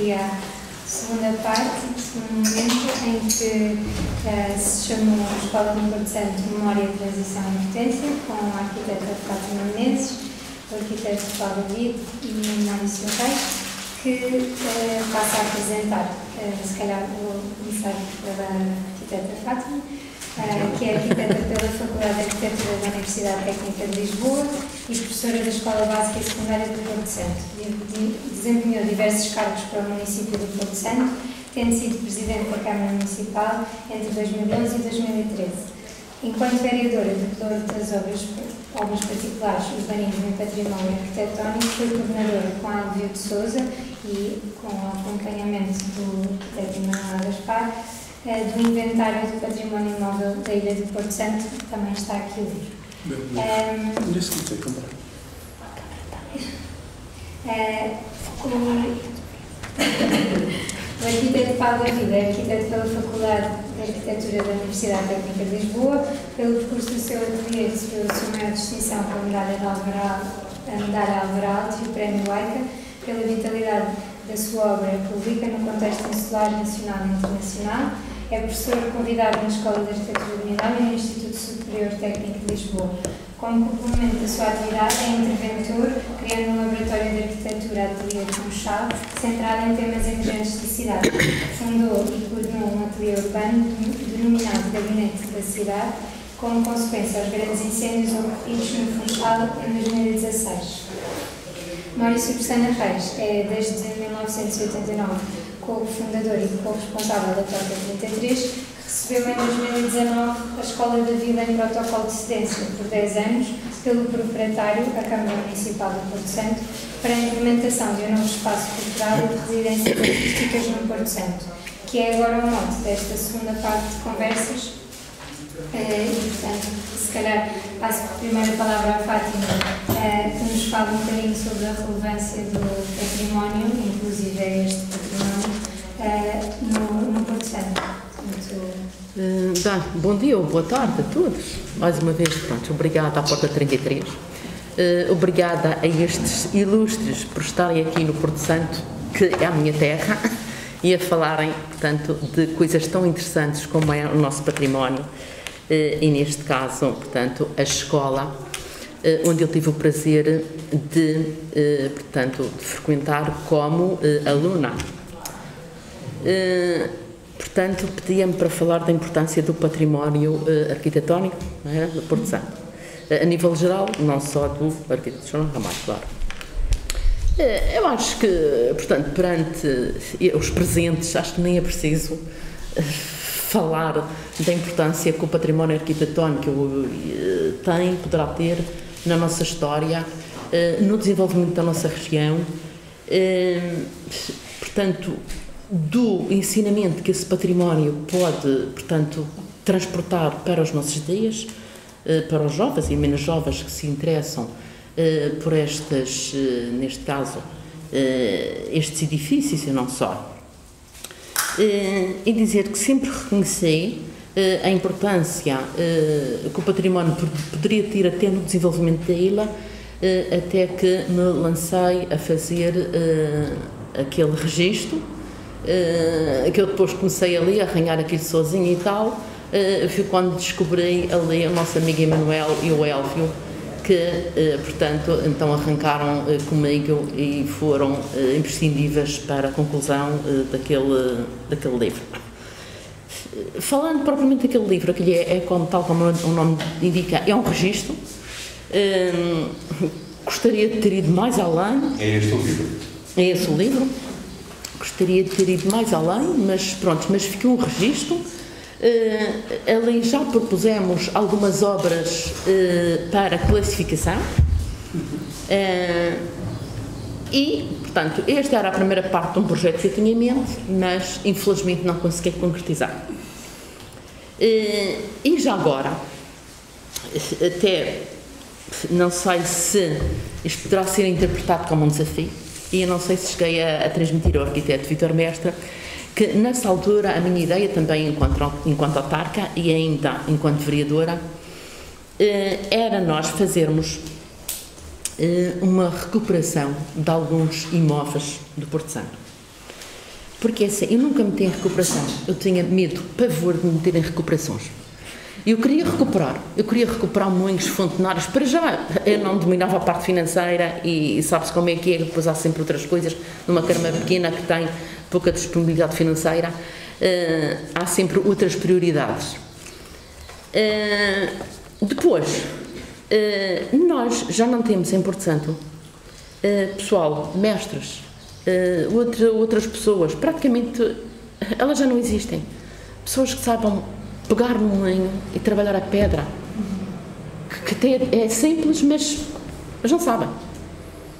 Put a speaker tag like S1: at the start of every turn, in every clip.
S1: aqui segunda parte, segundo momento, em que uh, se chamou a Escola do Porto Santo Memória, Transição e Potência, com a arquiteta Fátima Menezes, o arquiteto Paulo David e o Maurício Reis, que uh, passa a apresentar, uh, se calhar vou começar pela arquiteta Fátima, que é arquiteta pela Faculdade de Arquitetura da Universidade Técnica de Lisboa e professora da Escola Básica e Secundária do Porto Santo. Desempenhou diversos cargos para o município do Porto Santo, tendo sido presidente da Câmara Municipal entre 2011 e 2013. Enquanto vereadora declarou das obras, obras particulares, urbanismo e património arquitetónico, foi coordenadora com Alvio de Souza e com o acompanhamento do arquiteto Gaspar do inventário do património imóvel da Ilha de Porto Santo, também está aqui o livro. Um, o arquiteto Paulo Vida é arquiteto pela Faculdade de Arquitetura da Universidade Técnica de Lisboa, pelo percurso do seu ateliê recebeu a sua maior distinção com a medalha de Alvaral, a medalha Alvaral e o prémio Laika, pela vitalidade da sua obra pública no contexto insular nacional e internacional, é professor convidado na Escola de Arquitetura de Milão e no Instituto Superior Técnico de Lisboa. Como complemento da sua atividade, é interventor, criando um laboratório de arquitetura ateliê de Funchal, centrado em temas emergentes da cidade. Fundou e coordenou um ateliê urbano denominado Gabinete da Cidade, como consequência aos grandes incêndios ocorridos no Funchal em 2016. Maurício Pestana Reis é, desde 1989, co-fundador e co-responsável da Troca 33, recebeu em 2019 a Escola da Vida em Protocolo de Cedência por 10 anos pelo proprietário, a Câmara Municipal de Porto Santo, para a implementação de um novo espaço cultural e de residências artísticas no Porto Santo, que é agora o mote desta segunda parte de conversas. Eh, e, portanto, se calhar passo a primeira palavra à Fátima, eh, que nos fala um bocadinho sobre a relevância do património, inclusive é este património, eh, no, Porto Santo.
S2: Uh, bom dia ou boa tarde a todos. Mais uma vez, pronto, obrigada à Porta 33. Uh, obrigada a estes ilustres por estarem aqui no Porto Santo, que é a minha terra, e a falarem, portanto, de coisas tão interessantes como é o nosso património, e neste caso, portanto, a escola, onde eu tive o prazer de, portanto, de frequentar como aluna. Portanto, pedia-me para falar da importância do património arquitetónico é, do Porto Santo. A nível geral, não só do arquiteto João Ramalho, claro. eu acho que, portanto, perante os presentes, acho que nem é preciso falar da importância que o património arquitetónico tem, poderá ter na nossa história, no desenvolvimento da nossa região. Portanto, do ensinamento que esse património pode, portanto, transportar para os nossos dias, eh, para os jovens e menos jovens que se interessam eh, por estas, eh, neste caso, estes edifícios e não só. E dizer que sempre reconheci a importância que o património poderia ter até no desenvolvimento da ilha, até que me lancei a fazer aquele registro que eu depois comecei ali a arranhar aquilo sozinho e tal, foi quando descobri ali o nosso amigo Emanuel e o Elvio, que, uh, portanto, então arrancaram uh, comigo e foram imprescindíveis para a conclusão daquele, daquele livro. Falando propriamente daquele livro, que é, é como, tal como o nome indica, é um registro. gostaria de ter ido mais além.
S3: É este o livro?
S2: É esse o livro. Gostaria de ter ido mais além, mas pronto, mas ficou um registro. Uh, ali já propusemos algumas obras uh, para classificação. Uh, e, portanto, esta era a primeira parte de um projeto que eu tinha em mente, mas infelizmente não consegui concretizar. e já agora, até não sei se isto poderá ser interpretado como um desafio, e eu não sei se cheguei a, a transmitir ao arquiteto Vitor Mestre que nessa altura a minha ideia também enquanto, enquanto autarca e ainda enquanto vereadora eh, era nós fazermos eh, uma recuperação de alguns imóveis do Porto Santo. Porque assim, eu nunca meti em recuperação. Eu tinha medo, pavor de me meter em recuperações. Eu queria recuperar, eu queria recuperar moinhos fontenários. Para já, eu não dominava a parte financeira e, sabe-se como é que é, depois há sempre outras coisas. Numa carma pequena que tem pouca disponibilidade financeira, uh, há sempre outras prioridades. Uh, depois, uh, nós já não temos em Porto Santo pessoal, mestres, outra, outras pessoas, praticamente elas já não existem. Pessoas que saibam pegar no moinho e trabalhar a pedra. Que, que é simples, mas, mas não sabem.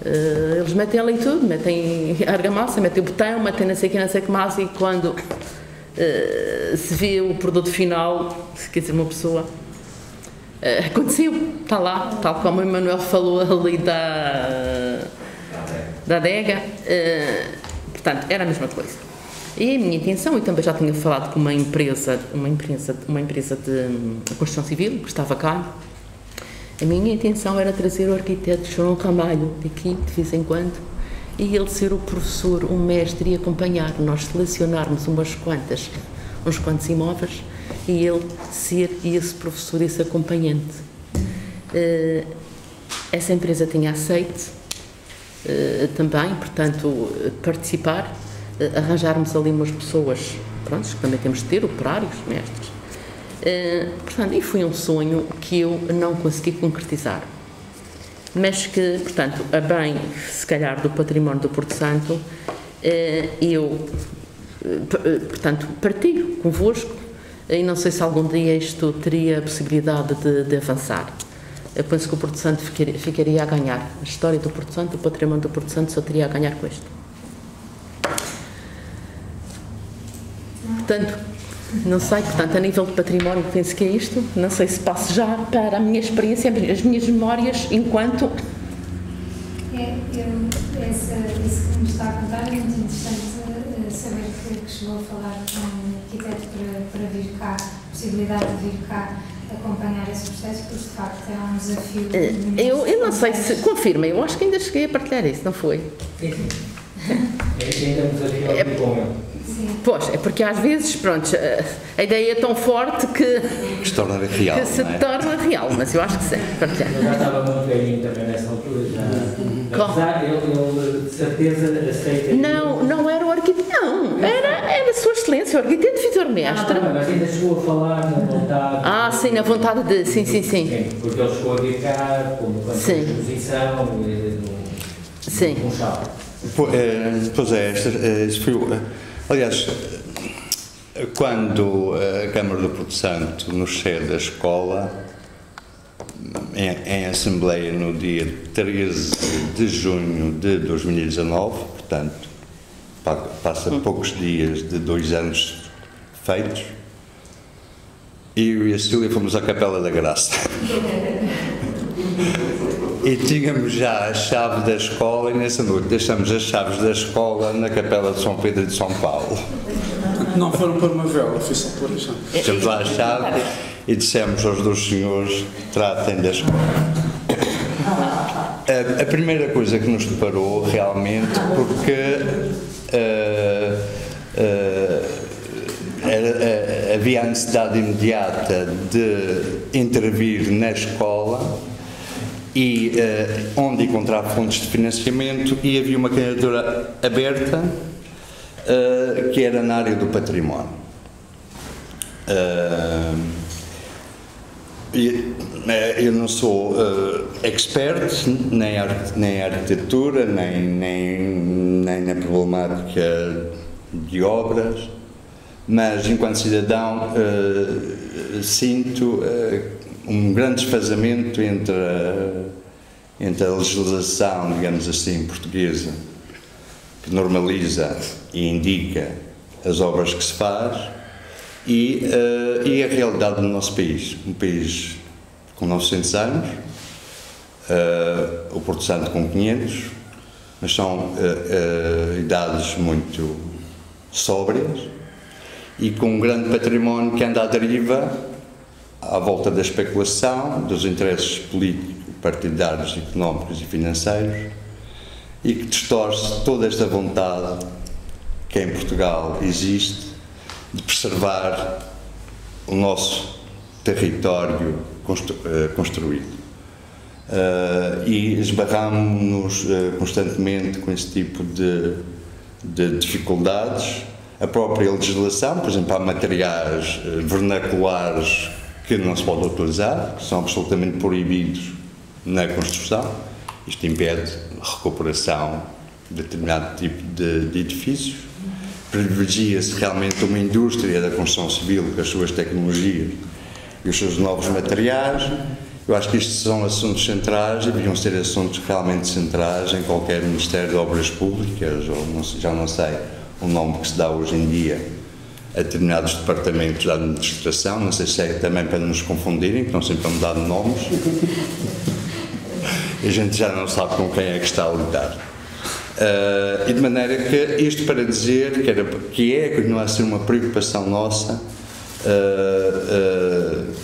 S2: Uh, eles metem ali tudo, metem argamassa, metem o botão, metem não sei o que, não sei o que mais, e quando uh, se vê o produto final, quer dizer, uma pessoa. Uh, aconteceu, está lá, tal como o Emanuel falou ali da, da adega, portanto, era a mesma coisa. E a minha intenção, e também já tinha falado com uma empresa, uma empresa, uma empresa de hum, construção civil que estava cá, a minha intenção era trazer o arquiteto João Ramalho aqui de vez em quando e ele ser o professor, o mestre e acompanhar, nós selecionarmos umas quantas, uns quantos imóveis e ele ser esse professor, esse acompanhante. Uh, essa empresa tinha aceite uh, também, portanto, participar arranjarmos ali umas pessoas, pronto, que também temos de ter, operários, mestres. Uh, portanto, e foi um sonho que eu não consegui concretizar. Mas que, portanto, a bem, se calhar, do património do Porto Santo, uh, eu, uh, portanto, partilho convosco e não sei se algum dia isto teria a possibilidade de, de avançar. Eu penso que o Porto Santo ficaria, ficaria a ganhar. A história do Porto Santo, o património do Porto Santo só teria a ganhar com isto. Portanto, não sei, portanto, a nível de património, penso que é isto. Não sei se passo já para a minha experiência, as minhas memórias enquanto.
S1: É, eu, essa, isso que me está a contar é muito interessante uh, saber que, que, chegou a falar com um arquiteto para, para vir cá, possibilidade de vir cá acompanhar esse processo, porque de facto é um desafio. Uh,
S2: eu, eu não sei se. Confirma, eu acho que ainda cheguei a partilhar isso, não foi?
S3: Sim, sim. É ainda um desafio é, com ele.
S2: Pois, é porque às vezes, pronto, a ideia é tão forte que,
S4: se torna real.
S2: Que se
S4: é?
S2: torna real, mas eu acho que sim.
S3: Eu já estava muito velhinho também nessa altura, já. Apesar, ele, de certeza aceita.
S2: Não, não era o arquiteto, não, era, era a Sua Excelência, o arquiteto Vitor Mestre.
S3: Ah, mas ainda chegou a falar na vontade.
S2: Ah, sim, na vontade de. Sim, sim, sim.
S3: sim porque ele chegou a vir cá, como exposição, no,
S2: sim.
S3: um chá.
S4: Pois é, isso foi Aliás, quando a Câmara do Porto Santo nos cede a escola, em, em, Assembleia no dia 13 de junho de 2019, portanto, passa poucos dias de dois anos feitos, eu e a Cília fomos à Capela da Graça. E tínhamos já a chave da escola e nessa noite deixamos as chaves da escola na capela de São Pedro de São Paulo.
S5: Não foram por uma vela, foi só por a chave.
S4: Deixamos lá a chave e dissemos aos dois senhores, tratem da escola. A, a primeira coisa que nos deparou realmente, porque uh, uh, era, uh, havia a necessidade imediata de intervir na escola e uh, onde encontrar fontes de financiamento e havia uma candidatura aberta uh, que era na área do património. Uh, eu não sou expert nem, nem em arquitetura, nem, nem, nem na problemática de obras, mas enquanto cidadão sinto um grande desfazamento entre a, entre a legislação, digamos assim, portuguesa, que normaliza e indica as obras que se faz, e, uh, e a realidade do nosso país. Um país com 900 anos, uh, o Porto Santo com 500, mas são uh, idades muito sóbrias e com um grande património que anda à deriva à volta da especulação, dos interesses políticos, partidários, económicos e financeiros e que distorce toda esta vontade que em Portugal existe de preservar o nosso território constru, uh, construído. Uh, e esbarramos-nos uh, constantemente com esse tipo de, de, dificuldades. A própria legislação, por exemplo, há materiais vernaculares que não se pode utilizar, que são absolutamente proibidos na construção. Isto impede a recuperação de determinado tipo de, de edifícios. Privilegia-se realmente uma indústria da construção civil com as suas tecnologias e os seus novos materiais. Eu acho que estes são assuntos centrais deviam ser assuntos realmente centrais em qualquer Ministério de Obras Públicas, ou não, já não sei o nome que se dá hoje em dia a determinados departamentos da administração, não sei se é também para nos confundirem, que estão sempre a mudar de nomes. a gente já não sabe com quem é que está a lidar. Uh, e de maneira que isto para dizer que, era, que é, continua a ser uma preocupação nossa uh, uh,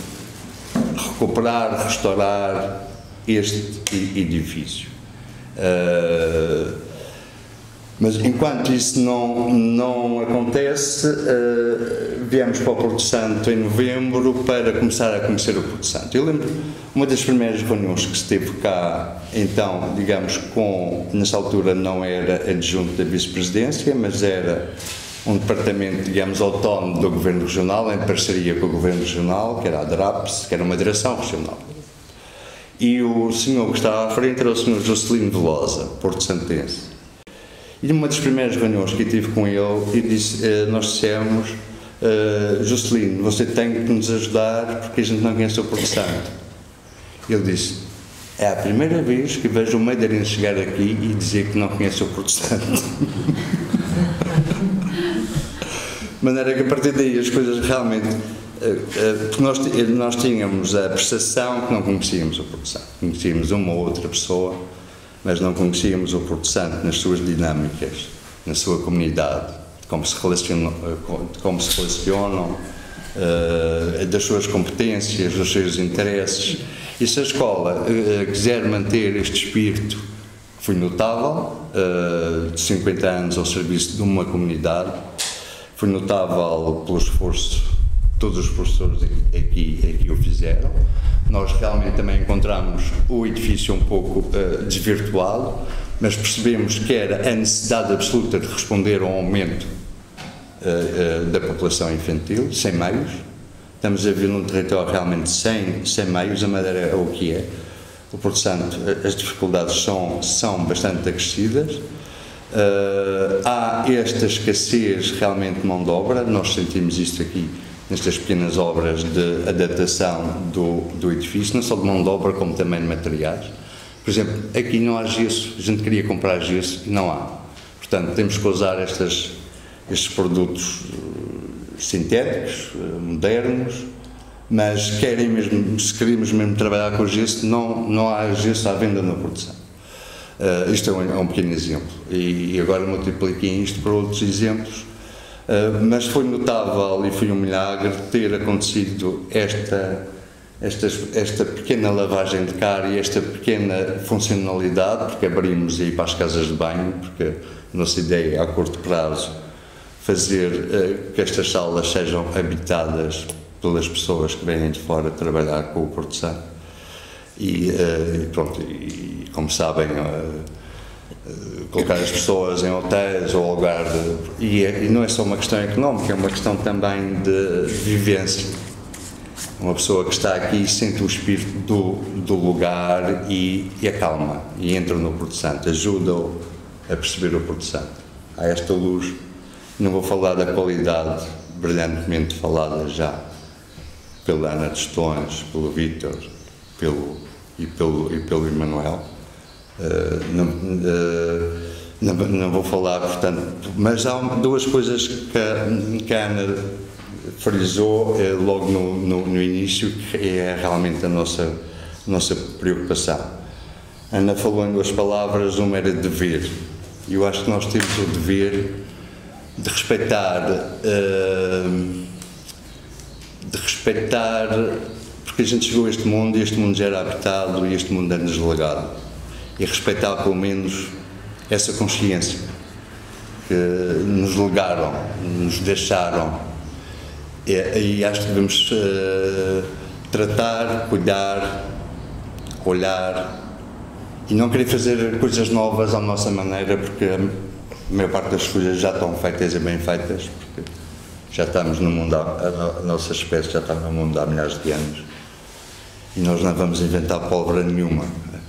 S4: recuperar, restaurar este edifício. Mas enquanto isso não, não acontece, uh, viemos para o Porto Santo em novembro para começar a conhecer o Porto Santo. Eu lembro uma das primeiras reuniões que esteve cá, então, digamos, com, nessa altura não era adjunto da vice-presidência, mas era um departamento, digamos, autónomo do Governo Regional, em parceria com o Governo Regional, que era a DRAPS, que era uma direção regional. E o senhor que estava à frente era o senhor Jocelino Velosa, Porto Santense. E numa das primeiras reuniões que tive com ele, disse, eh, nós dissemos, uh, Juscelino, você tem que nos ajudar porque a gente não conhece o Porto Santo. Ele disse, é a primeira vez que vejo um madeirense chegar aqui e dizer que não conhece o Porto Santo. De maneira que a partir daí as coisas realmente. Uh, porque nós, nós tínhamos a percepção que não conhecíamos o Santo. Conhecíamos uma ou outra pessoa mas não conhecíamos o Porto Santo nas suas dinâmicas, na sua comunidade, de como se relacionam, como se relacionam das suas competências, dos seus interesses. E se a escola uh, quiser manter este espírito, foi notável, uh, de 50 anos ao serviço de uma comunidade, foi notável pelo esforço que todos os professores aqui, aqui o fizeram nós realmente também encontramos o edifício um pouco uh, desvirtuado, mas percebemos que era a necessidade absoluta de responder ao aumento uh, uh, da população infantil, sem meios. Estamos a ver num território realmente sem, sem meios, a Madeira é o que é. O Porto Santo, as dificuldades são, são bastante acrescidas. Há esta escassez realmente de mão de obra, nós sentimos isto aqui nestas pequenas obras de adaptação do, do edifício, não só de mão de obra, como também de materiais. Por exemplo, aqui não há gesso, a gente queria comprar gesso e não há. Portanto, temos que usar estas, estes produtos eh, sintéticos, eh, modernos, mas querem mesmo, se queremos mesmo trabalhar com gesso, não, não há gesso à venda na produção. Uh, isto é um, é um, pequeno exemplo. E, e agora multipliquem isto para outros exemplos mas foi notável e foi um milagre ter acontecido esta, esta, esta pequena lavagem de cara e esta pequena funcionalidade, porque abrimos aí para as casas de banho, porque a nossa ideia é a curto prazo fazer uh, que estas salas sejam habitadas pelas pessoas que vêm de fora trabalhar com o Porto Santo. E, uh, pronto, e como sabem, colocar as pessoas em hotéis ou lugar de, e, é, e, não é só uma questão económica, é uma questão também de, de vivência. Uma pessoa que está aqui sente o espírito do, do lugar e, e acalma e entra no Porto Santo, ajuda-o a perceber o Porto Santo. Há esta luz, não vou falar da qualidade brilhantemente falada já pela Ana Tostões, pelo Vítor pelo, e, pelo, e pelo Emanuel eh, não, uh, não, não, vou falar, portanto, mas há duas coisas que a, Ana frisou uh, logo no, no, no, início, que é realmente a nossa, nossa preocupação. Ana falou em duas palavras, uma era dever. E eu acho que nós temos o dever de respeitar, de respeitar, porque a gente chegou a este mundo e este mundo já era habitado e este mundo é-nos legado e respeitar pelo menos essa consciência. que nos legaram, nos deixaram. E, e acho que devemos uh, tratar, cuidar, olhar e não querer fazer coisas novas à nossa maneira, porque a maior parte das coisas já estão feitas e bem feitas, porque já estamos no mundo, a, nossa espécie já está no mundo há milhares de anos e nós não vamos inventar pólvora nenhuma,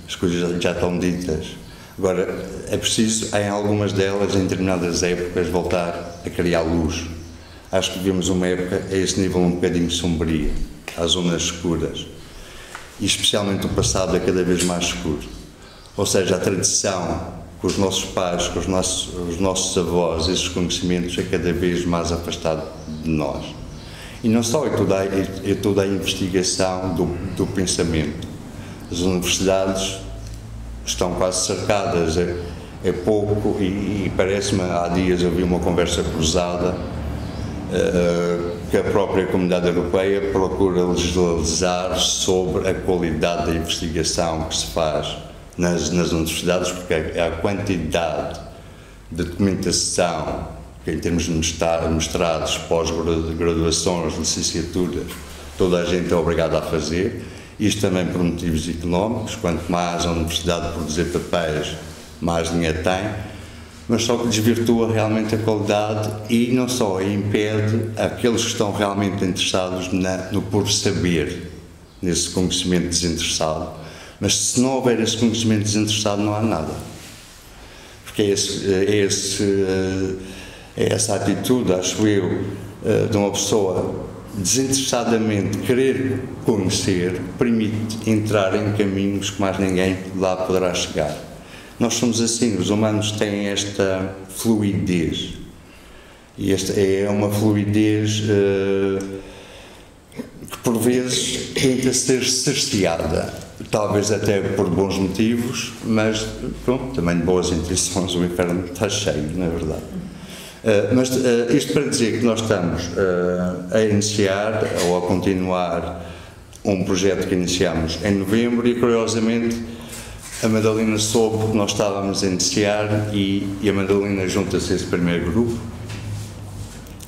S4: as coisas já estão ditas. Agora, é preciso, em algumas delas, em determinadas épocas, voltar a criar luz. Acho que vivemos uma época a esse nível um bocadinho sombria, às zonas escuras. E especialmente o passado é cada vez mais escuro. Ou seja, a tradição com os nossos pais, com os nossos, os nossos avós, esses conhecimentos é cada vez mais afastado de nós. E não só é toda a, é toda a investigação do, do pensamento. As universidades estão quase cercadas, é, é pouco, e, e parece-me, há dias vi uma conversa cruzada uh, que a própria comunidade europeia procura legislar sobre a qualidade da investigação que se faz nas, nas universidades, porque a, a quantidade de documentação que em termos de mestrados, pós-graduações, licenciaturas, toda a gente é obrigada a fazer, isto também por motivos económicos, quanto mais a universidade produzir papéis, mais dinheiro tem, mas só que desvirtua realmente a qualidade e não só impede aqueles que estão realmente interessados na, no por saber, nesse conhecimento desinteressado. Mas se não houver esse conhecimento desinteressado, não há nada. Porque é, esse, é, esse, é essa atitude, acho eu, eh, de uma pessoa desinteressadamente querer conhecer, permite entrar em caminhos que mais ninguém lá poderá chegar. Nós somos assim, os humanos têm esta fluidez. E esta é uma fluidez uh, que por vezes tenta ser cerceada, talvez até por bons motivos, mas pronto, também de boas intenções o inferno está cheio, na é verdade. Uh, mas uh, isto para dizer que nós estamos uh, a iniciar ou a continuar um projeto que iniciamos em novembro e, curiosamente, a Madalena soube que nós estávamos a iniciar e, e a Madalena junta-se a esse primeiro grupo,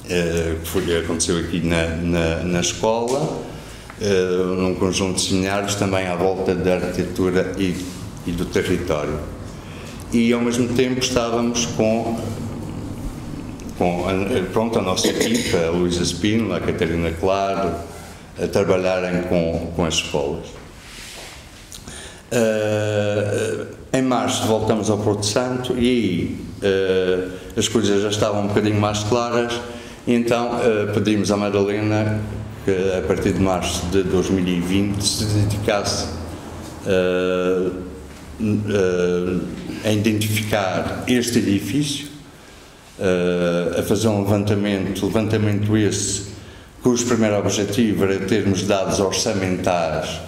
S4: que foi, aconteceu aqui na, na, na escola, num conjunto de seminários também à volta da arquitetura e, e do território. E, ao mesmo tempo, estávamos com com pronto, a nossa equipa, a Luísa Spino, a Catarina Claro, a trabalharem com, com as escolas. Uh, em março voltamos ao Porto Santo e uh, as coisas já estavam um bocadinho mais claras, então uh, pedimos à Madalena que a partir de março de 2020 se dedicasse a identificar este edifício uh, a fazer um levantamento, levantamento esse cujo primeiro objetivo era termos dados orçamentais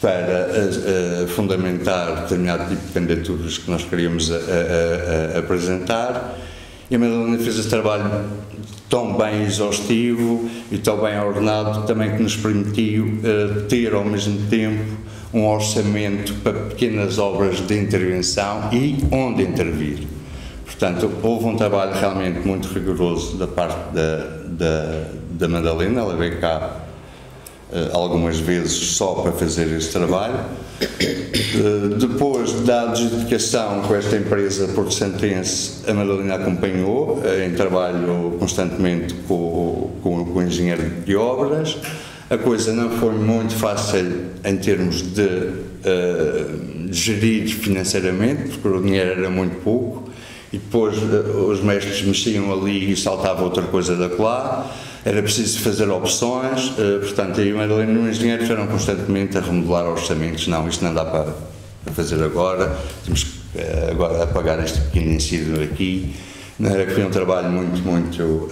S4: para uh, fundamentar determinado tipo de candidaturas que nós queríamos apresentar. E a Madalena fez esse trabalho tão bem exaustivo e tão bem ordenado também que nos permitiu uh, ter ao mesmo tempo um orçamento para pequenas obras de intervenção e onde intervir. Portanto, houve um trabalho realmente muito rigoroso da parte da, da, da Madalena, ela veio cá uh, algumas vezes só para fazer esse trabalho. Uh, depois da adjudicação com esta empresa porto-santense, a Madalena acompanhou uh, em trabalho constantemente com, com, com o engenheiro de obras. A coisa não foi muito fácil em termos de, de gerir financeiramente, porque o dinheiro era muito pouco e depois uh, os mestres mexiam ali e saltava outra coisa da lá. Era preciso fazer opções, uh, portanto, aí o Madalena e o engenheiro estiveram constantemente a remodelar orçamentos. Não, isto não dá para, fazer agora, temos que uh, agora apagar este pequeno incídio aqui. Era que foi um trabalho muito, muito.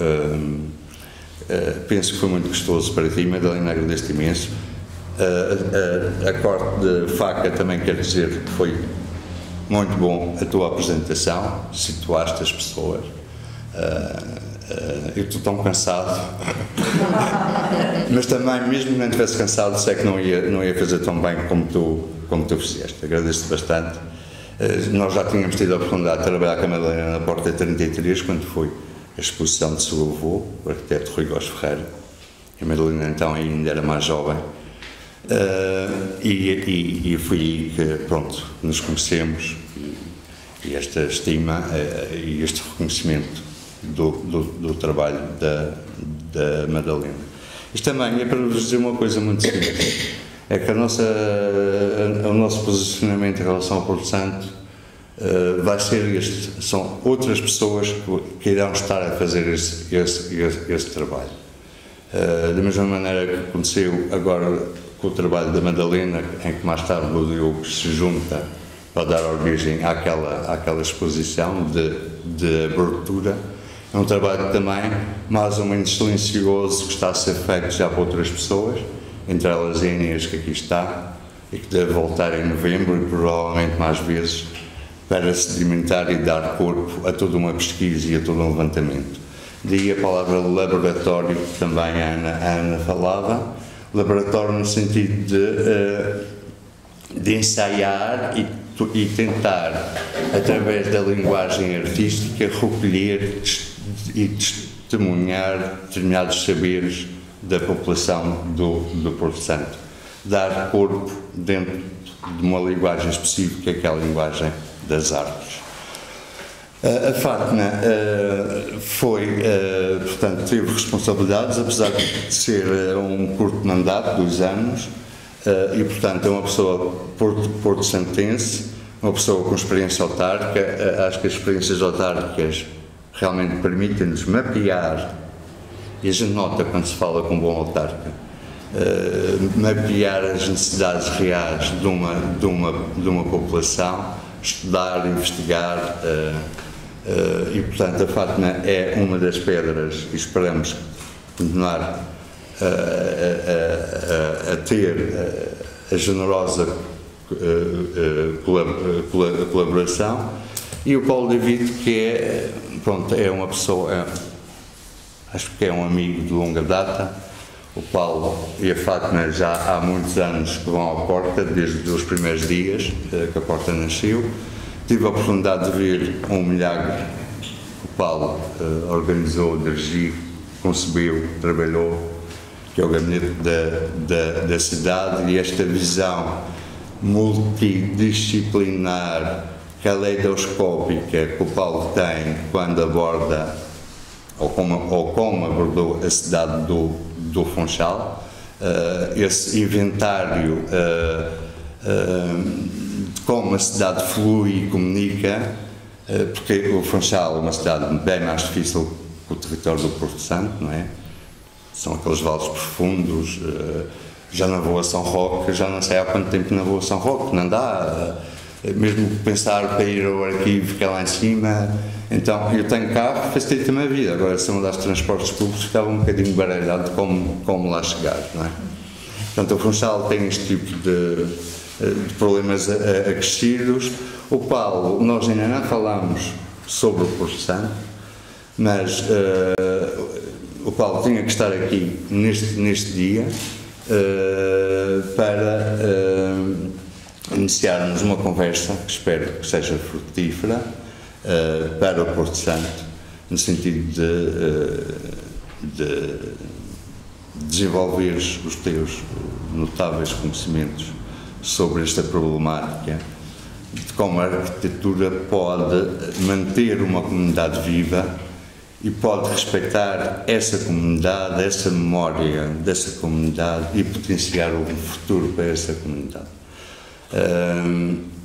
S4: penso que foi muito gostoso para ti, Madalena, agradeço-te imenso. a corte de faca também quer dizer que foi muito bom a tua apresentação, situaste as pessoas. Uh, uh, eu estou tão cansado, mas também, mesmo que não estivesse cansado, sei que não ia, não ia fazer tão bem como tu, como tu fizeste. Agradeço-te bastante. Uh, nós já tínhamos tido a oportunidade de trabalhar com a Madalena na Porta 33, quando foi a exposição de seu avô, o arquiteto Rui Góes Ferreira. A Madalena então ainda era mais jovem. Uh, e, e, e, foi aí que, pronto, nos conhecemos e, e esta estima uh, e este reconhecimento do, do, do trabalho da, da Madalena. Isto também é para vos dizer uma coisa muito simples, é que a nossa, a, o nosso posicionamento em relação ao Porto Santo uh, vai ser este, são outras pessoas que, irão estar a fazer esse, esse, esse, esse trabalho. Da mesma maneira que aconteceu agora com o trabalho da Madalena, em que mais tarde o Diogo se junta para dar origem àquela, àquela exposição de, de abertura, é um trabalho também mais ou menos silencioso que está a ser feito já por outras pessoas, entre elas a Inês que aqui está e que deve voltar em novembro e provavelmente mais vezes para sedimentar e dar corpo a toda uma pesquisa e a todo um levantamento. Daí a palavra laboratório que também a Ana, a Ana falava, laboratório no sentido de, uh, de ensaiar e, e tentar, através da linguagem artística, recolher e testemunhar determinados saberes da população do, do Porto Santo. Dar corpo dentro de uma linguagem específica, que é a linguagem das artes. A Fátima foi, portanto, teve responsabilidades, apesar de ser um curto mandato, dois anos, e, portanto, é uma pessoa porto, porto uma pessoa com experiência autárquica. acho que as experiências autárquicas realmente permitem-nos mapear, e a gente nota quando se fala com um bom autarca, mapear as necessidades reais de uma, de uma, de uma população, estudar, investigar, e portanto a Fátima é uma das pedras e esperamos continuar a, a, a, a ter a generosa colaboração e o Paulo David que é pronto, é uma pessoa, é, acho que é um amigo de longa data. O Paulo e a Fátima já há muitos anos que vão à porta, desde os primeiros dias eh, que a porta nasceu. Tive a oportunidade de ver um milagre que o Paulo uh, organizou, dirigiu, concebeu, trabalhou, que é o gabinete da, da, da cidade, e esta visão multidisciplinar caleidoscópica que o Paulo tem quando aborda, ou como, ou como abordou a cidade do, do Funchal, uh, esse inventário uh, como a cidade flui e comunica, porque o Funchal é uma cidade bem mais difícil que o território do Porto Santo, não é? São aqueles vales profundos, já na Rua São Roque, já não sei há quanto tempo na Rua São Roque, não dá mesmo pensar para ir ao arquivo que é lá em cima. Então, eu tenho carro, facilita-me a vida. Agora, se eu mudasse transportes públicos, ficava um bocadinho baralhado como, como lá chegar, não é? Portanto, o Funchal tem este tipo de, de problemas acrescidos. O Paulo, nós ainda não falamos sobre o Porto Santo, mas uh, o Paulo tinha que estar aqui neste, neste dia uh, para. Iniciarmos uma conversa que espero que seja frutífera para o Porto Santo, no sentido de, de desenvolver os teus notáveis conhecimentos sobre esta problemática, de como a arquitetura pode manter uma comunidade viva e pode respeitar essa comunidade, essa memória dessa comunidade e potenciar um futuro para essa comunidade.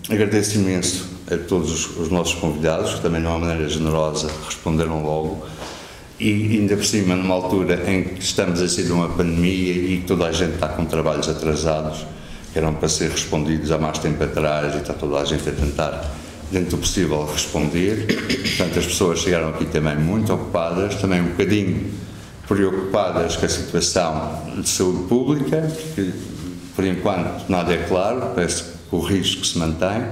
S4: Agradeço imenso a todos os, os, nossos convidados, que também de uma maneira generosa responderam logo, e ainda por cima, numa altura em que estamos a sair de uma pandemia e toda a gente está com trabalhos atrasados, eram para ser respondidos há mais tempo atrás, e está toda a gente a tentar, dentro do possível, responder. Portanto, as pessoas chegaram aqui também muito ocupadas, também um bocadinho preocupadas com a situação de saúde pública, porque por enquanto nada é claro, parece o risco se mantém,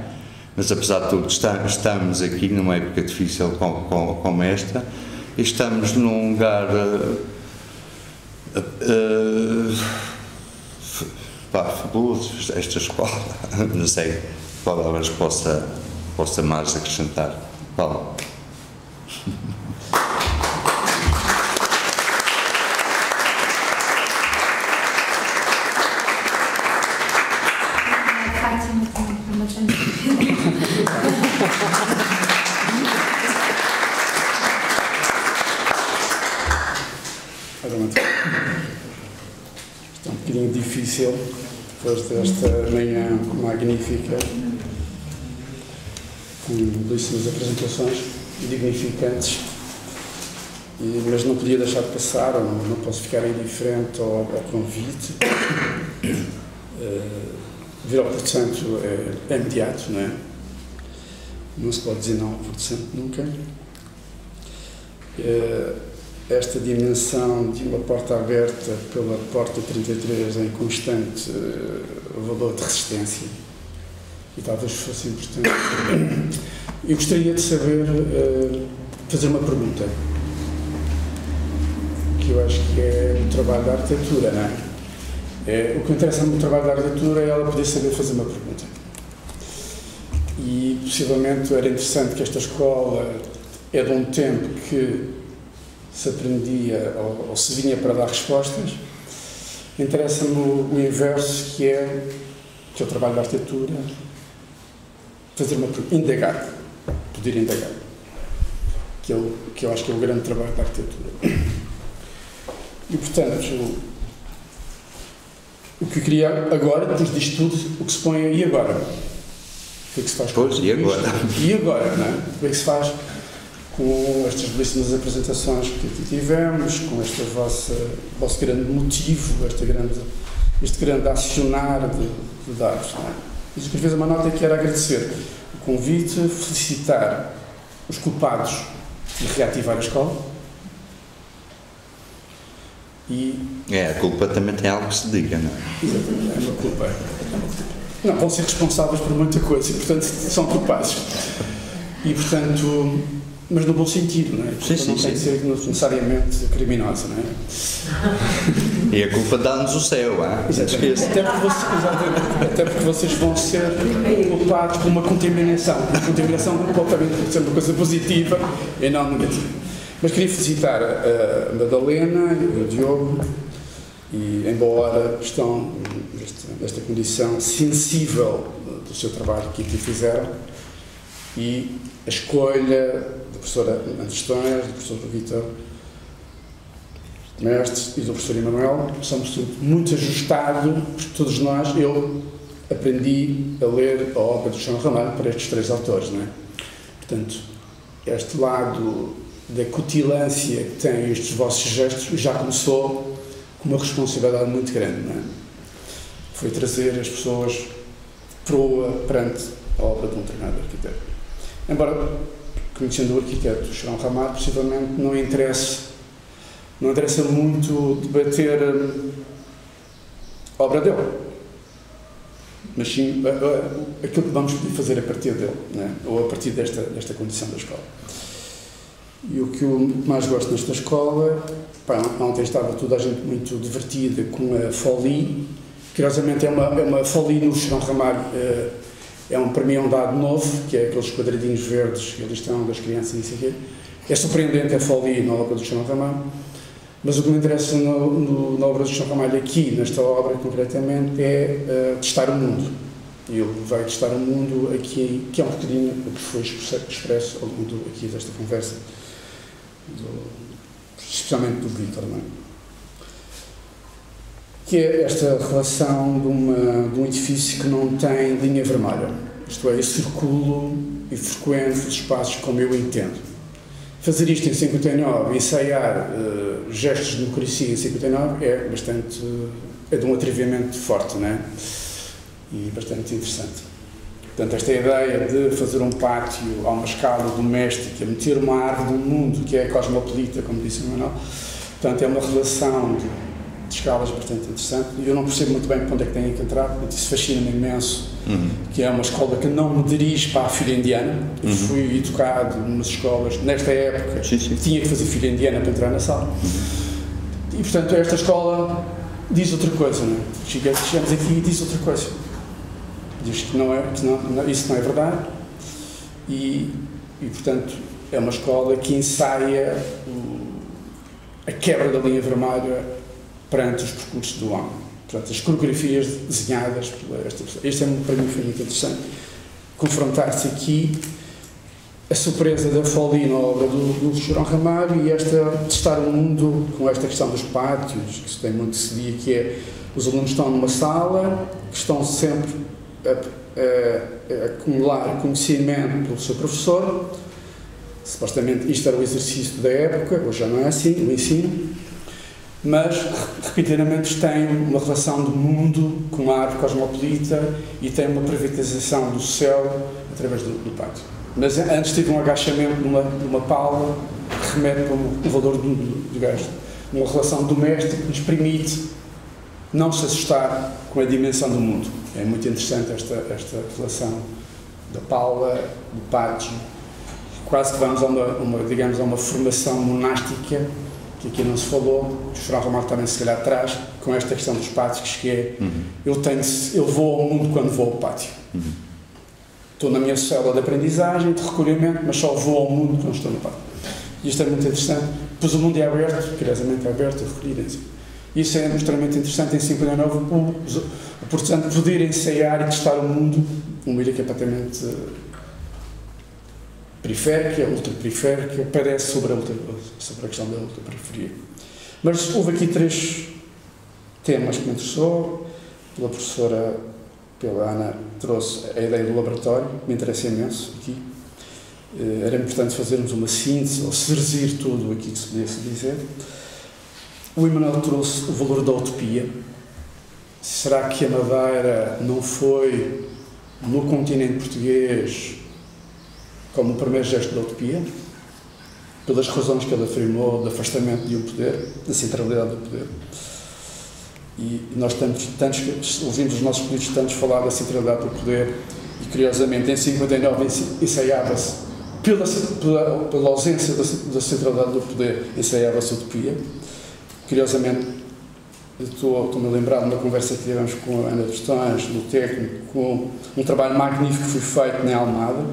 S4: mas apesar de tudo estamos aqui numa época difícil como esta e estamos num lugar uh, uh, pá, fabuloso, esta escola, não sei palavras possa, possa mais acrescentar. Paulo.
S5: Difícil depois desta manhã magnífica, com belíssimas apresentações dignificantes, e, mas não podia deixar de passar, ou não, posso ficar indiferente ao, ao convite. Uh, vir ao Porto Santo é, é imediato, não é? Não se pode dizer não ao Porto Santo nunca. Uh, esta dimensão de uma porta aberta pela porta 33 em constante uh, valor de resistência e talvez fosse importante. Eu gostaria de saber, uh, fazer uma pergunta, que eu acho que é o trabalho da arquitetura, não é? é? O que interessa no trabalho da arquitetura é ela poder saber fazer uma pergunta. E possivelmente era interessante que esta escola é de um tempo que se aprendia ou, ou se vinha para dar respostas. Interessa-me o, o, inverso, que é, que o trabalho da arquitetura, fazer uma indagar, poder indagar, que, é que eu acho que é o grande trabalho da arquitetura. E, portanto, o que eu queria agora, depois disto tudo, o que se põe e agora? O que é que se faz
S4: pois, e agora?
S5: E agora, não é? O que é que se faz com estas belíssimas apresentações que aqui tivemos, com este vosso, vosso grande motivo, este grande, este grande acionar de, de dados. Não é? E escrevi uma nota que era agradecer o convite, felicitar os culpados e reativar a escola.
S4: E... É, a culpa também tem algo que se diga, não é?
S5: Exatamente, é uma culpa. É uma culpa. Não, vão ser responsáveis por muita coisa e, portanto, são culpados. E, portanto, mas no bom sentido, não é?
S4: Sim, sim,
S5: não tem
S4: sim.
S5: que ser necessariamente criminosa, não é?
S4: E a culpa dá-nos o céu, ah?
S5: Exatamente. Até porque, vocês. Até porque vocês vão ser culpados por uma contaminação. Uma contaminação pode ser uma coisa positiva e não negativa. Mas queria felicitar a Madalena e o Diogo, e embora estão nesta, nesta condição sensível do seu trabalho que aqui fizeram, e a escolha professora Ana Estões, do professor Vitor Mestres e do professor Emanuel, somos muito ajustados, todos nós, eu aprendi a ler a obra do João Ramalho para estes três autores, não é? Portanto, este lado da cutilância que têm estes vossos gestos já começou com uma responsabilidade muito grande, não é? Foi trazer as pessoas proa perante a obra de um treinador arquiteto. Embora conhecendo o arquiteto João Ramalho, possivelmente não interessa, não interessa muito debater hum, a obra dele, mas sim aquilo que vamos poder fazer a partir dele, né? ou a partir desta, desta condição da escola. E o que eu mais gosto nesta escola, pá, ontem estava toda a gente muito divertida com a Folie, curiosamente é uma, é uma Folie no João Ramalho, uh, é um, para mim é um dado novo, que é aqueles quadradinhos verdes que eles estão das crianças e sei quê. É surpreendente a folia na obra do Chão Ramalho, mas o que me interessa no, no, na obra do Chão Ramalho aqui, nesta obra concretamente, é uh, testar o mundo. E ele vai testar o mundo aqui, que é um bocadinho o que foi expresso ao longo aqui desta conversa, do, especialmente do Vítor, não é? Que é esta relação de, uma, de, um edifício que não tem linha vermelha. Isto é, eu circulo e frequento os espaços como eu entendo. Fazer isto em 59, ensaiar uh, gestos de democracia em 59 é bastante. é de um atrevimento forte, não é? E bastante interessante. Portanto, esta ideia de fazer um pátio a uma escala doméstica, meter uma árvore do mundo que é cosmopolita, como disse o Manuel, portanto, é uma relação de de escalas bastante interessante. E eu não percebo muito bem para onde é que tenho que entrar, portanto, isso fascina-me imenso, uhum. que é uma escola que não me dirige para a filha indiana. Eu uhum. fui educado nas escolas, nesta época, sim, sim. tinha que fazer filha indiana para entrar na sala. Uhum. E, portanto, esta escola diz outra coisa, não é? Chegamos aqui e diz outra coisa. Diz que, não é, que não, isso não é verdade. e, e portanto, é uma escola que ensaia a quebra da linha vermelha perante os percursos do homem. Portanto, as coreografias desenhadas por esta pessoa. Este é, para mim foi muito interessante. Confrontar-se aqui a surpresa da Folie na obra do, do Chorão Ramalho e esta testar o mundo com esta questão dos pátios, que se tem muito se dia, que é os alunos estão numa sala, que estão sempre a, a, a acumular conhecimento pelo seu professor, supostamente isto era o exercício da época, hoje já não é assim, o ensino, mas repetidamente tem uma relação do mundo com a árvore cosmopolita e tem uma privatização do céu através do, do pátio. Mas antes tive um agachamento numa, numa pala que remete para o valor do, do, do gasto. Uma relação doméstica que nos permite não se assustar com a dimensão do mundo. É muito interessante esta, esta relação da pala, do pátio, quase que vamos a uma, uma, digamos, a uma formação monástica, que aqui não se falou, o Ferran Romário também se calhar atrás, com esta questão dos pátios, que é, uhum. eu, tenho, eu vou ao mundo quando vou ao pátio. Uhum. Estou na minha célula de aprendizagem, de recolhimento, mas só vou ao mundo quando estou no pátio. E isto é muito interessante, pois o mundo é aberto, curiosamente é aberto a recolherem-se. Isso é extremamente interessante em 59, o, o, portanto, poder ensaiar e testar o mundo, uma ilha completamente periférica, ultraperiférica, parece sobre a, ultra, sobre a questão da ultraperiferia. Mas houve aqui três temas que me interessou. Pela professora, pela Ana, trouxe a ideia do laboratório, me interessa imenso aqui. Eh, era importante fazermos uma síntese, ou serzir tudo aqui que se podia dizer. O Emanuel trouxe o valor da utopia. Será que a Madeira não foi, no continente português, como o primeiro gesto da utopia, pelas razões que ele afirmou de afastamento de um poder, da centralidade do poder. E nós tantos, tantos ouvimos os nossos políticos tantos falar da centralidade do poder e, curiosamente, em 59 ensaiava-se, pela, pela, pela, ausência da, da centralidade do poder, ensaiava-se a utopia. Curiosamente, estou-me a lembrar de uma conversa que tivemos com a Ana Tostões, no técnico, com um trabalho magnífico que foi feito na Almada,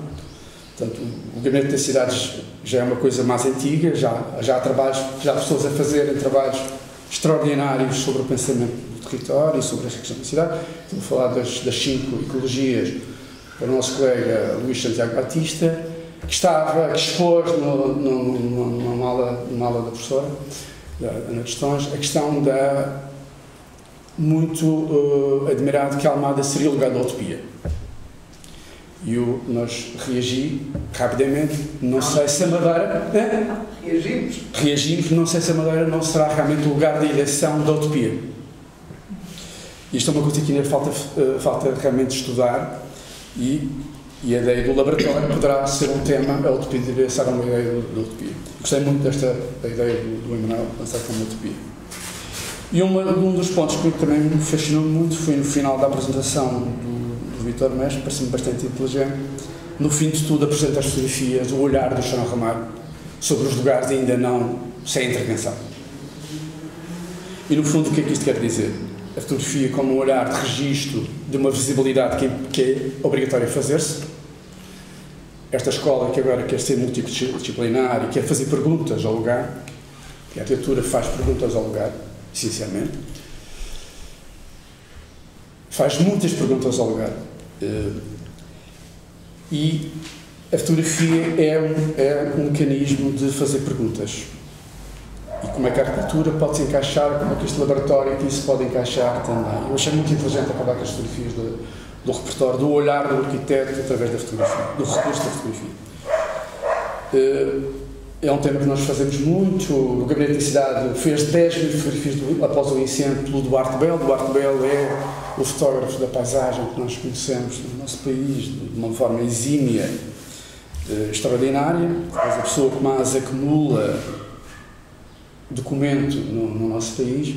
S5: Portanto, o Gabinete das Cidades já é uma coisa mais antiga, já, já há trabalhos, já há pessoas a fazerem trabalhos extraordinários sobre o pensamento do território e sobre esta questão da cidade. Estou a falar das, das cinco ecologias para o nosso colega Luís Santiago Batista, que estava, expôs no, no, numa, aula, numa aula da professora, da Ana Questões, a questão da muito uh, admirado que a Almada seria o lugar da utopia. E eu, nós reagi rapidamente, não sei se a Madeira.
S6: Reagimos?
S5: Reagimos, não sei se a Madeira não será realmente o lugar de eleição da utopia. Isto é uma coisa que ainda falta, uh, falta realmente estudar e, e a ideia do laboratório poderá ser um tema, a utopia deveria ser uma ideia da utopia. Gostei muito desta ideia do, do Emanuel, pensar como utopia. E uma, um dos pontos que também me fascinou muito foi no final da apresentação do Vitor Mestre, parece-me bastante inteligente. No fim de tudo, apresenta as fotografias, o olhar do Chão Ramalho sobre os lugares ainda não sem intervenção. E no fundo, o que é que isto quer dizer? A fotografia como um olhar de registro de uma visibilidade que, é obrigatória fazer-se. Esta escola que agora quer ser multidisciplinar e quer fazer perguntas ao lugar, que a arquitetura faz perguntas ao lugar, essencialmente, faz muitas perguntas ao lugar. Eh, e a fotografia é um, é um mecanismo de fazer perguntas. E como é que a arquitetura pode se encaixar, como é que este laboratório aqui se pode encaixar também. Eu achei muito inteligente acabar com as fotografias do, do repertório, do olhar do arquiteto através da fotografia, do recurso da fotografia. É um tema que nós fazemos muito. O Gabinete da Cidade fez 10 mil fotografias do, após o incêndio pelo Duarte Bell. Duarte Bell é o fotógrafo da paisagem que nós conhecemos no nosso país de uma forma exímia, eh, extraordinária. É a pessoa que mais acumula documento no, no nosso país.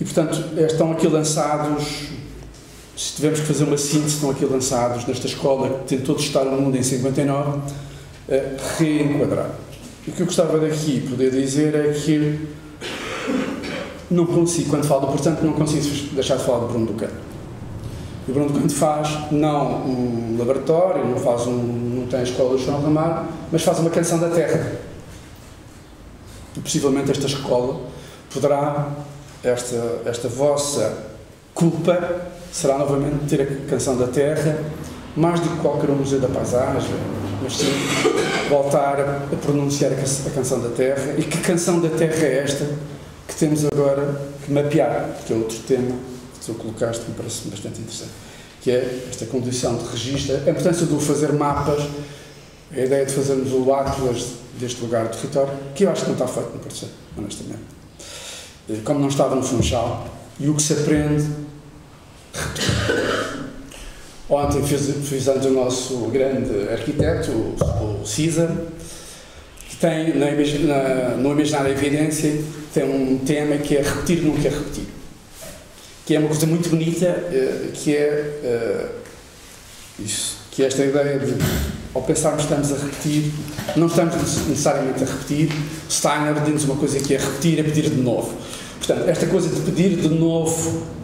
S5: E, portanto, estão aqui lançados se tivermos que fazer uma síntese, estão aqui lançados nesta escola que tentou testar o mundo em 59 reenquadrar. O que eu gostava daqui poder dizer é que não consigo, quando falo do portanto, não consigo deixar de falar do Bruno Ducano. O Bruno quando faz, não um laboratório, não, faz um, não tem a escola do João Ramar, mas faz uma canção da terra. E possivelmente esta escola poderá, esta, esta vossa culpa será novamente ter a canção da terra, mais do que qualquer um museu da paisagem, mas sim voltar a pronunciar a canção da terra. E que canção da terra é esta que temos agora que mapear? Que é outro tema que tu colocaste que me parece bastante interessante. Que é esta condição de registro, a importância de fazer mapas, a ideia de fazermos o atlas deste lugar do território, que eu acho que não está feito no parecer, honestamente. Eh, como não estava no Funchal, e o que se aprende Ontem fiz, fiz o nosso grande arquiteto, o, o César, que tem na, na, no Imaginar a Evidência tem um tema que é repetir nunca repetir. Que é uma coisa muito bonita, eh, que é eh, isso, que é esta ideia de, ao pensarmos que estamos a repetir, não estamos necessariamente a repetir. Steiner diz uma coisa que é repetir, é pedir de novo. Portanto, esta coisa de pedir de novo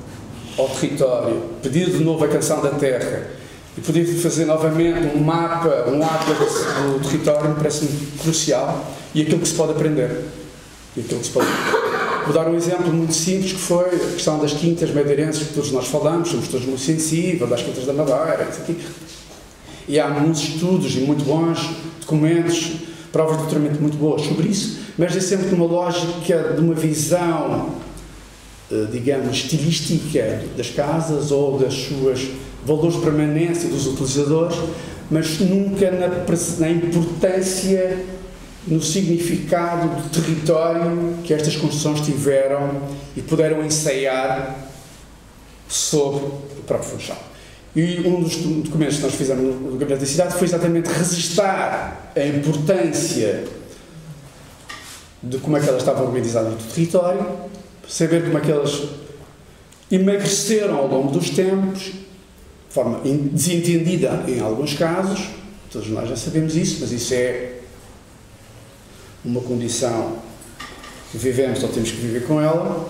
S5: ao território, pedir de novo a canção da terra e poder fazer novamente um mapa, um atlas do território, me parece crucial e aquilo que se pode aprender. E aquilo que se pode Vou dar um exemplo muito simples que foi a questão das quintas madeirenses que todos nós falamos, somos todos muito sensíveis, das quintas da Madeira, etc. E há muitos estudos e muito bons documentos, provas de doutoramento muito boas sobre isso, mas é sempre uma lógica de uma visão digamos, estilística das casas ou das suas valores de permanência dos utilizadores, mas nunca na, na importância, no significado do território que estas construções tiveram e puderam ensaiar sobre o próprio Funchal. E um dos documentos que nós fizemos no Gabinete da Cidade foi exatamente resistar a importância de como é que ela estava organizada no território saber como é que elas emagreceram ao longo dos tempos, de forma desentendida em alguns casos, todos nós já sabemos isso, mas isso é uma condição que vivemos ou temos que viver com ela.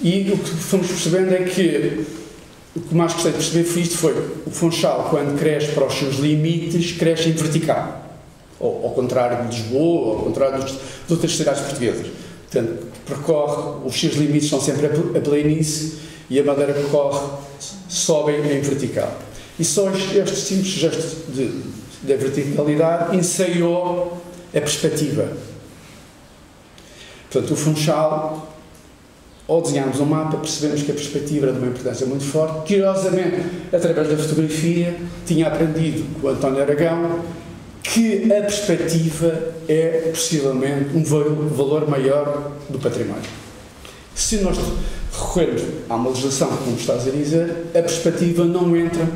S5: E o que fomos percebendo é que o que mais gostei de perceber foi isto: foi o Funchal, quando cresce para os seus limites, cresce em vertical. Ou, ao contrário de Lisboa, ao contrário de outras cidades portuguesas. Portanto, percorre, os seus limites são sempre a planície e a madeira percorre, sobe em vertical. E só este simples gesto da verticalidade ensaiou a perspectiva. Portanto, o Funchal, ao desenharmos um mapa, percebemos que a perspectiva era de uma importância muito forte. Curiosamente, através da fotografia, tinha aprendido com o António Aragão que a perspectiva é possivelmente um valor maior do património. Se nós recorrermos a uma legislação, como estás a dizer, a perspectiva não entra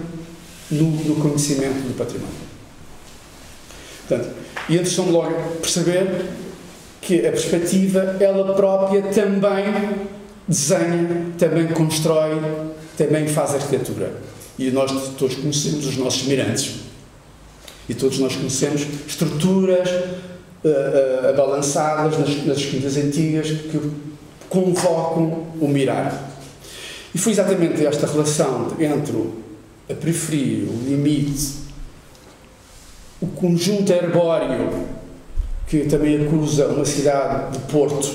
S5: no, no conhecimento do património. Portanto, e interessante logo perceber que a perspectiva, ela própria também desenha, também constrói, também faz arquitetura. E nós todos conhecemos os nossos mirantes e todos nós conhecemos estruturas uh, abalançadas nas, nas quintas antigas que convocam o mirar. E foi exatamente esta relação entre a periferia, o limite, o conjunto herbóreo que também acusa uma cidade de Porto.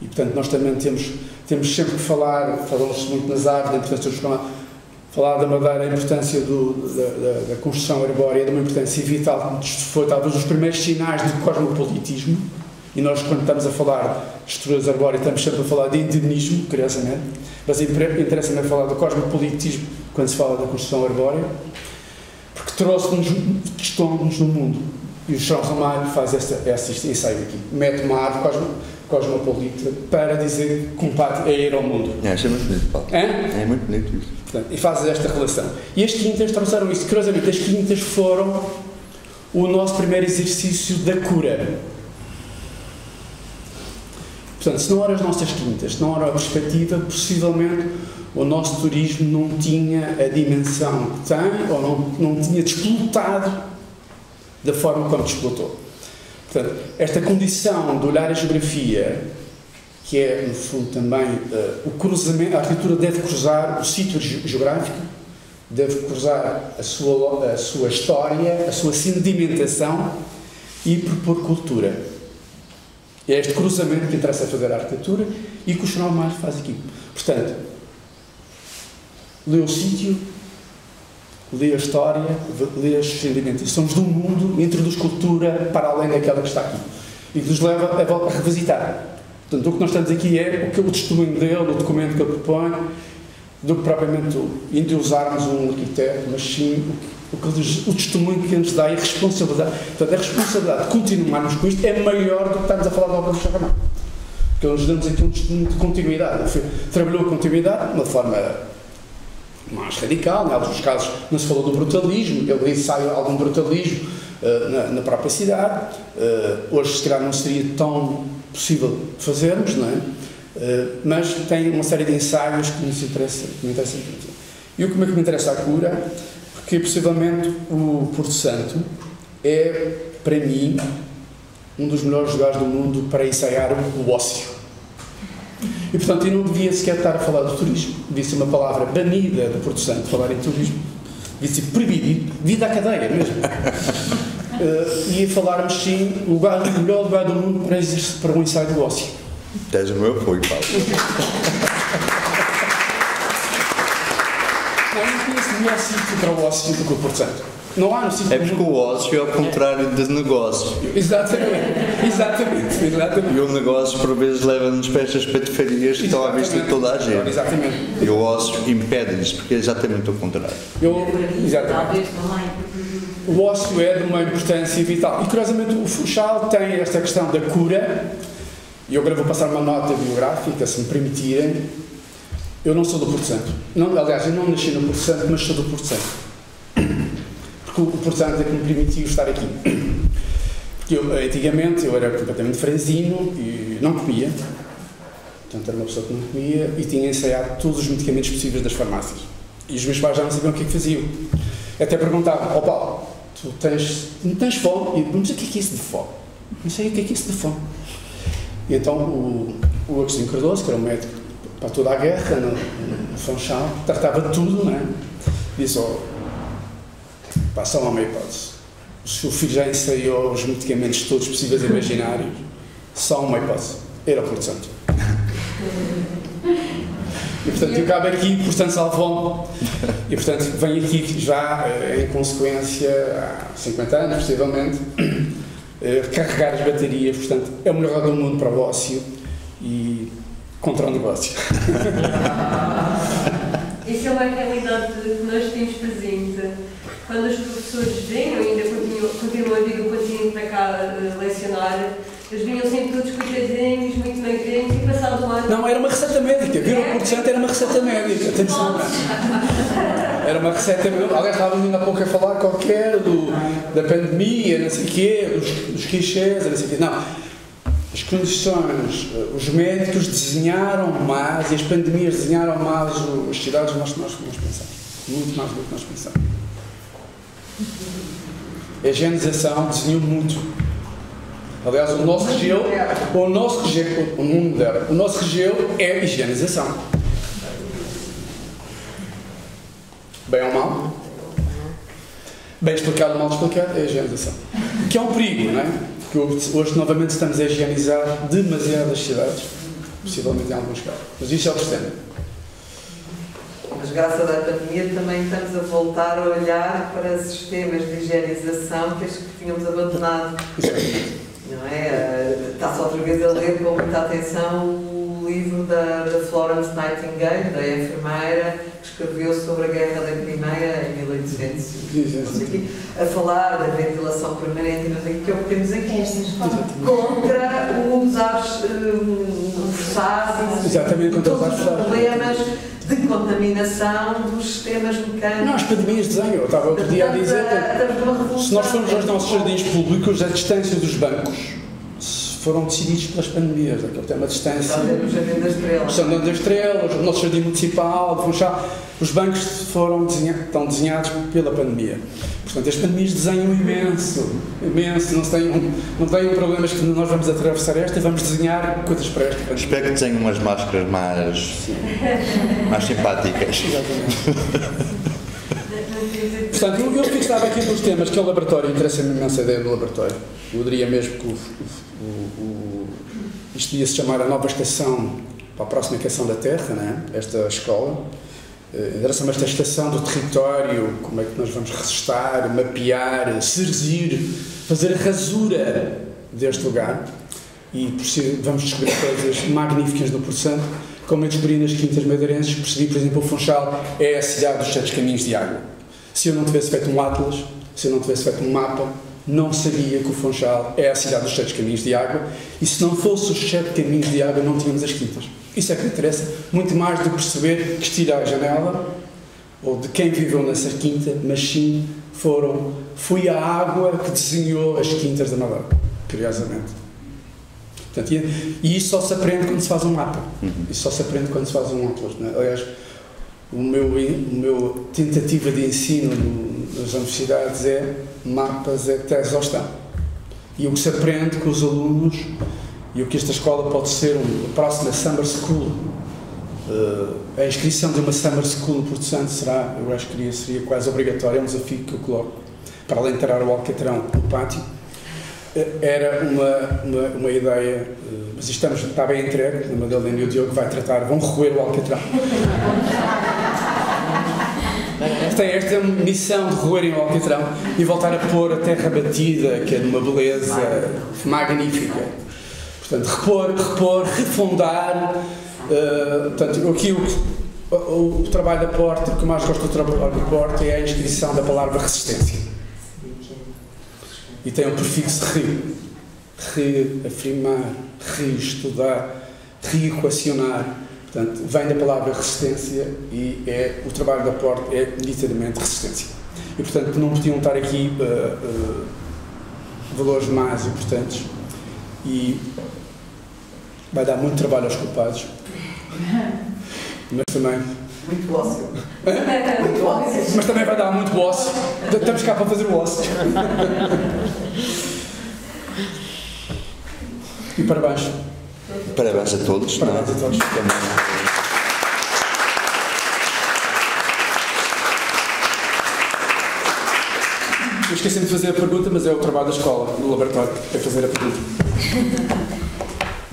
S5: E, portanto, nós também temos, temos sempre que falar, falou-se muito nas árvores, da importância dos falar da Madeira, a importância do, da, da, da, construção arbórea, de uma importância vital, foi talvez os primeiros sinais de cosmopolitismo, e nós, quando estamos a falar de estruturas arbóreas, estamos sempre a falar de endemismo, curiosamente, mas interessa-me falar do cosmopolitismo quando se fala da construção arbórea, porque trouxe-nos questões no mundo. E o João Ramalho faz esta, esta ensaio aqui. Mete uma árvore cosmo, cosmopolita para dizer que combate a ir ao mundo.
S4: É, é muito bonito, Paulo. É? É muito bonito isso.
S5: Portanto, e fazes esta relação. E as quintas trouxeram isso. Curiosamente, as quintas foram o nosso primeiro exercício da cura. Portanto, se não eram as nossas quintas, se não era a perspectiva, possivelmente o nosso turismo não tinha a dimensão que tem, ou não, não tinha desplotado da forma como desplotou. Portanto, esta condição de olhar a geografia, que é, no fundo, também uh, o cruzamento, a arquitetura deve cruzar o sítio geográfico, deve cruzar a sua, a sua história, a sua sedimentação e propor cultura. É este cruzamento que interessa fazer a arquitetura e que o Jornal Mais faz aqui. Portanto, lê o sítio, lê a história, lê as sedimentações do mundo, introduz cultura para além daquela que está aqui. E nos leva a a revisitar. Portanto, o que nós estamos aqui é o, que, o testemunho dele, o documento que ele propõe, do que propriamente endeusarmos um arquiteto, mas sim o, que, o, que, o testemunho que nos dá e a responsabilidade. Portanto, a responsabilidade de continuarmos com isto é maior do que estamos a falar da obra do Chacamão. Porque nos damos aqui um testemunho de continuidade. Ele trabalhou a continuidade de uma forma mais radical, em alguns casos não se falou do brutalismo, ele sai algum brutalismo na, na, própria cidade. Uh, hoje, se calhar, não seria tão possível fazermos, não é? Uh, mas tem uma série de ensaios que nos interessa, que me interessa muito. E o que me interessa a cura, porque possivelmente o Porto Santo é, para mim, um dos melhores lugares do mundo para ensaiar o ócio. E, portanto, eu não devia sequer estar a falar do turismo. Devia ser uma palavra banida do Porto Santo, falar em turismo. Devia ser proibido, vida à cadeia mesmo. Uh, e falarmos, sim, o, lugar, o melhor lugar do mundo para, para um ensaio do ócio.
S4: Tens o meu apoio, Paulo.
S5: Não, conheço melhor sítio para o ócio do que o Porto Santo. Não há no
S4: sítio. É porque o ócio é ao contrário de negócio.
S5: Exatamente, exatamente, exatamente.
S4: E o negócio, por vezes, leva-nos para estas patifarias que estão à vista de toda a gente.
S5: Exatamente.
S4: E o ócio impede-nos, porque é exatamente o contrário.
S5: Eu, exatamente. O ócio é de uma importância vital. E, curiosamente, o Funchal tem esta questão da cura. E agora vou passar uma nota biográfica, se me permitirem. Eu não sou do Porto Santo. Não, aliás, eu não nasci no Porto Santo, mas sou do Porto Santo porque o portanto é que me permitiu estar aqui. Porque eu, antigamente eu era completamente franzino e não comia, portanto era uma pessoa que não comia e tinha ensaiado todos os medicamentos possíveis das farmácias. E os meus pais já não sabiam o que é que faziam. Até perguntavam, oh, Paulo, tu tens, não tens fome? E eu, mas o que é que é isso de fome? Não sei o que é que é isso de fome. E então o, o Agostinho Cardoso, que era um médico para toda a guerra, no, no Funchal, tratava de tudo, não é? Disse, oh, Pá, só uma hipótese. O seu filho já ensaiou os medicamentos todos possíveis e imaginários. Só uma hipótese. Era o Porto Santo. E portanto eu cabe aqui, portanto salvou E portanto venho aqui já eh, em consequência há 50 anos, possivelmente, eh, carregar as baterias. Portanto, é o melhor do mundo para o ócio e contra o negócio.
S6: Isso é uma realidade que nós temos presente quando os professores vinham, ainda continuam, a vir o continente para cá uh, lecionar, eles vinham sempre todos coitadinhos, muito magrinhos e passavam lá.
S5: Não, era uma receita médica. Vir ao Porto Santo era uma receita médica. Atenção. Era uma receita médica. Aliás, estávamos ainda há pouco a falar qualquer do, da pandemia, não sei o quê, dos, dos clichês, não sei o quê. Não. As condições, os médicos desenharam mais e as pandemias desenharam mais as cidades do que nós pensamos. Muito mais do que nós pensamos. A higienização desenhou muito. Aliás, o nosso regeu, o nosso regeu, o mundo dela, o nosso regeu é a higienização. Bem ou mal? Bem explicado ou mal explicado é a higienização. Que é um perigo, não é? Porque hoje novamente estamos a higienizar demasiadas cidades, possivelmente em alguns casos. Mas isso é o sistema
S7: mas graças à pandemia também estamos a voltar a olhar para sistemas de higienização que, que tínhamos abandonado. Não é? Está-se outra vez a ler com muita atenção o livro da, da Florence Nightingale, da enfermeira, escreveu sobre a Guerra da Crimeia em 1800, a falar da ventilação permanente, que é o que temos aqui, contra os ares um, forçados,
S5: Exatamente, contra os ares
S7: problemas de contaminação dos sistemas mecânicos.
S5: Não, as pandemias de desenho. Eu estava outro dia a dizer se nós formos aos nossos jardins públicos, a distância dos bancos foram decididos pelas pandemias, aquele tema de distância.
S7: O Jardim das Estrelas.
S5: O Jardim das Estrelas, o nosso Jardim Municipal de Funchal, os bancos foram desenhados, estão desenhados pela pandemia. Portanto, as pandemias desenham imenso, imenso, não tenham, não problemas que nós vamos atravessar esta e vamos desenhar coisas para esta pandemia.
S4: Espero que tenham umas máscaras mais, mais simpáticas.
S5: Portanto, eu, eu fixava aqui dos temas que é o laboratório, interessa-me imensa ideia do laboratório. Eu diria mesmo que o, o, o, isto ia se chamar a nova estação para a próxima estação da Terra, né? esta escola. Uh, interessa-me esta estação do território, como é que nós vamos resistar, mapear, serzir, fazer a rasura deste lugar. E vamos descobrir coisas magníficas no Porto Como eu descobri nas Quintas Madeirenses, percebi, por exemplo, o Funchal é a cidade dos sete caminhos de água. Se eu não tivesse feito um atlas, se eu não tivesse feito um mapa, não sabia que o Funchal é a cidade dos sete caminhos de água e se não fosse os sete caminhos de água não tínhamos as quintas. Isso é que interessa, muito mais do que perceber que estira a janela ou de quem viveu nessa quinta, mas sim foram, foi a água que desenhou as quintas da Madeira, curiosamente. Portanto, e, isso só se aprende quando se faz um mapa. Uhum. Isso só se aprende quando se faz um atlas. Né? Aliás, o meu, o meu tentativa de ensino nas universidades é mapas, é exaustão. E o que se aprende com os alunos e o que esta escola pode ser um, a próxima Summer School. Uh, a inscrição de uma Summer School, portanto, será, eu acho que seria quase obrigatória, é um desafio que eu coloco, para além de tirar o alcatrão no pátio. Uh, era uma, uma, uma ideia, uh, mas estamos, está bem entregue, a Madalena e o Diogo vai tratar, vão recolher o alcatrão tem esta missão de roerem o alcatrão e voltar a pôr a terra batida, que é de uma beleza magnífica. Portanto, repor, repor, refundar. Uh, portanto, aqui o, o, o, trabalho da porta, o que mais gosto do trabalho da porta é a inscrição da palavra resistência. E tem um prefixo re. Reafirmar, reestudar, reequacionar Portanto, vem da palavra resistência e é, o trabalho da porta é literalmente resistência. E, portanto, não podiam estar aqui uh, uh, valores mais importantes e vai dar muito trabalho aos culpados, mas também.
S7: Muito ócio. muito ócio.
S5: Mas também vai dar muito ócio. Estamos cá para fazer o ócio. e parabéns.
S4: Parabéns a todos.
S5: É? Parabéns a todos. Eu esqueci de fazer a pergunta, mas é o trabalho da escola, no laboratório, é fazer a pergunta.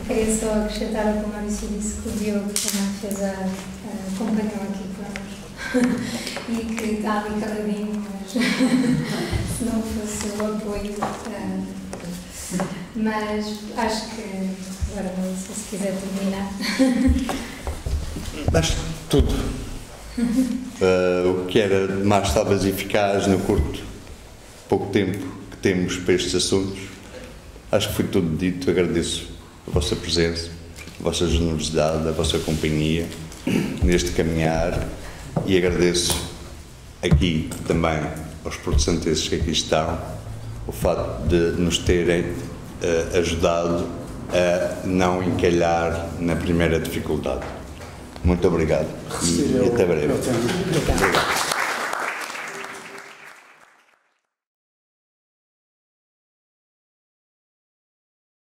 S1: Queria só acrescentar ao que o Maurício disse que o Diogo também fez a, a acompanhou aqui connosco e que está ali caladinho, mas se não fosse o apoio. Uh, mas acho que agora não sei se quiser terminar.
S4: Acho tudo. Uh, o que era mais talvez eficaz no curto, pouco tempo que temos para estes assuntos, acho que foi tudo dito. Agradeço a vossa presença, a vossa generosidade, a vossa companhia neste caminhar e agradeço aqui também aos protestanteses que aqui estão o facto de nos terem uh, ajudado a não encalhar na primeira dificuldade. Muito obrigado e, até breve.